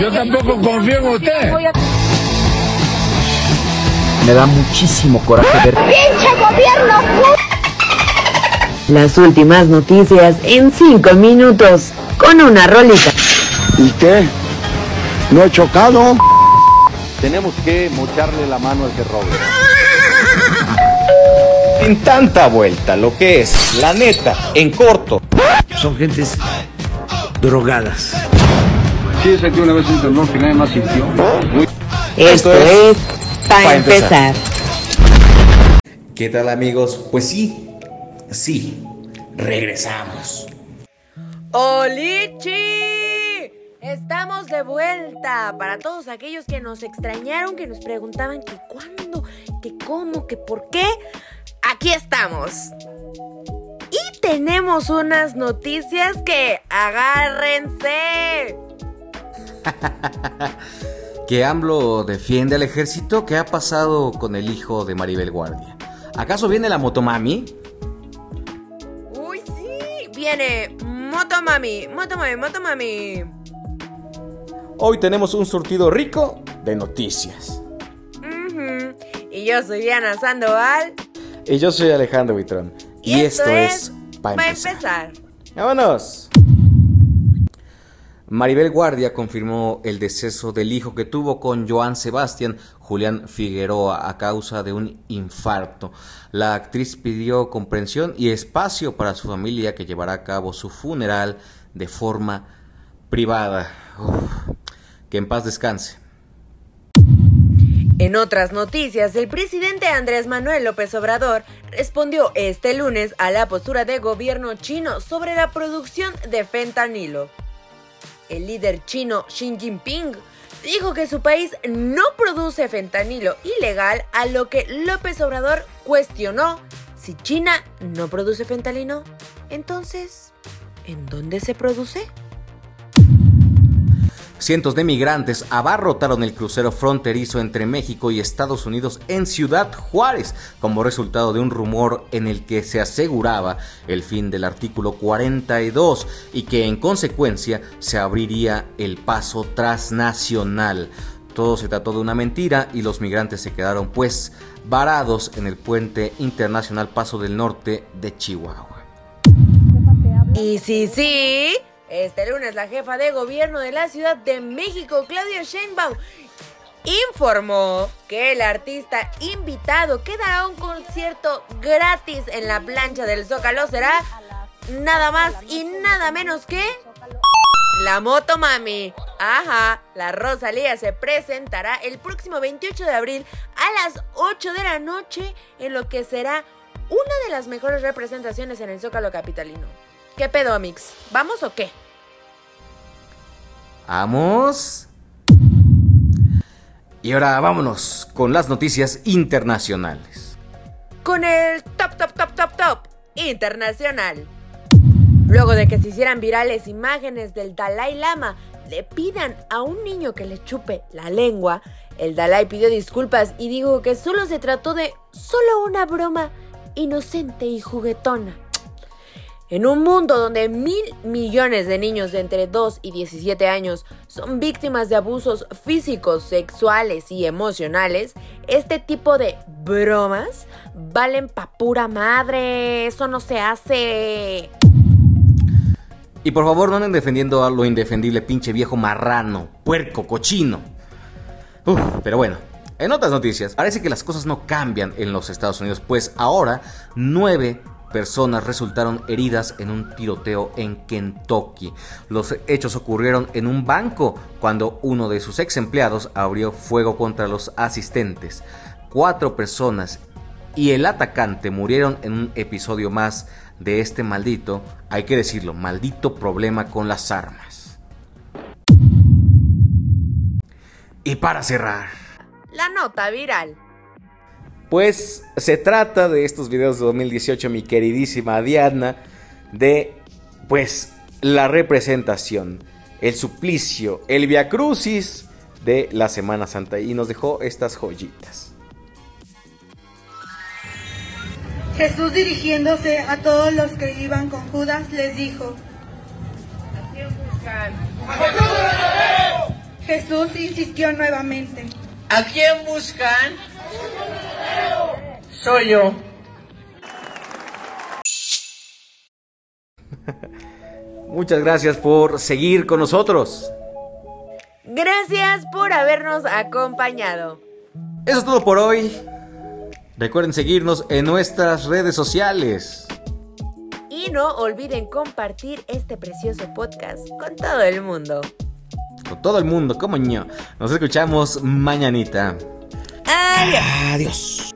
Yo tampoco confío en usted. Me da muchísimo coraje ver. ¡Pinche gobierno! Las últimas noticias en 5 minutos con una rolita. ¿Y qué? ¿No he chocado? Tenemos que mocharle la mano al que robe. En tanta vuelta, lo que es, la neta, en corto. Son gentes drogadas. Sí, es que una vez internó que nadie más sintió. Muy... Esto, es, para pa' empezar. ¿Qué tal amigos? Pues sí, sí, regresamos. ¡Olichi! Estamos de vuelta para todos aquellos que nos extrañaron, que nos preguntaban que cuándo, que cómo, que por qué. Aquí estamos. Y tenemos unas noticias que agárrense. que AMLO defiende al ejército. ¿Qué ha pasado con el hijo de Maribel Guardia? ¿Acaso viene la motomami? Uy, sí, viene Motomami, Motomami, Motomami. Hoy tenemos un surtido rico de noticias. Y yo soy Diana Sandoval. Y yo soy Alejandro Vitrón. Y, esto, es, para Pa' empezar. empezar. ¡Vámonos! Maribel Guardia confirmó el deceso del hijo que tuvo con Joan Sebastián Julián Figueroa a causa de un infarto. La actriz pidió comprensión y espacio para su familia que llevará a cabo su funeral de forma privada. Que en paz descanse. En otras noticias, el presidente Andrés Manuel López Obrador respondió este lunes a la postura de gobierno chino sobre la producción de fentanilo. El líder chino Xi Jinping dijo que su país no produce fentanilo ilegal, a lo que López Obrador cuestionó si China no produce fentanilo. Entonces, ¿en dónde se produce? Cientos de migrantes abarrotaron el crucero fronterizo entre México y Estados Unidos en Ciudad Juárez como resultado de un rumor en el que se aseguraba el fin del artículo 42 y que en consecuencia se abriría el paso transnacional. Todo se trató de una mentira y los migrantes se quedaron pues varados en el puente internacional Paso del Norte de Chihuahua. Y sí, sí, este lunes la jefa de gobierno de la Ciudad de México, Claudia Sheinbaum, informó que el artista invitado que dará un concierto gratis en la plancha del Zócalo será nada más y nada menos que la Moto Mami. Ajá, la Rosalía se presentará el próximo 28 de abril a las 8 de la noche en lo que será una de las mejores representaciones en el Zócalo capitalino. ¿Qué pedo, Amix? ¿Vamos o qué? Vamos. Y ahora vámonos con las noticias internacionales. Con el top, top, top, top, top internacional. Luego de que se hicieran virales imágenes del Dalai Lama, le pidan a un niño que le chupe la lengua, el Dalai pidió disculpas y dijo que solo se trató de solo una broma inocente y juguetona. En un mundo donde mil millones de niños de entre 2 y 17 años son víctimas de abusos físicos, sexuales y emocionales, este tipo de bromas valen pa' pura madre. Eso no se hace. Y por favor no anden defendiendo a lo indefendible, pinche viejo marrano, puerco, cochino. Uf, pero bueno, en otras noticias, parece que las cosas no cambian en los Estados Unidos, pues ahora nueve personas resultaron heridas en un tiroteo en Kentucky. Los hechos ocurrieron en un banco cuando uno de sus ex empleados abrió fuego contra los asistentes. Cuatro personas y el atacante murieron en un episodio más de este maldito, hay que decirlo, maldito problema con las armas. Y para cerrar, La nota viral. Pues se trata de estos videos de 2018, mi queridísima Diana, de pues la representación, el suplicio, el Via Crucis de la Semana Santa y nos dejó estas joyitas. Jesús dirigiéndose a todos los que iban con Judas les dijo, Jesús insistió nuevamente. ¿A quién buscan? Soy yo. Muchas gracias por seguir con nosotros. Gracias por habernos acompañado. Eso es todo por hoy. Recuerden seguirnos en nuestras redes sociales. Y no olviden compartir este precioso podcast con todo el mundo. Con todo el mundo, como ño. Nos escuchamos mañanita. Adiós. Adiós.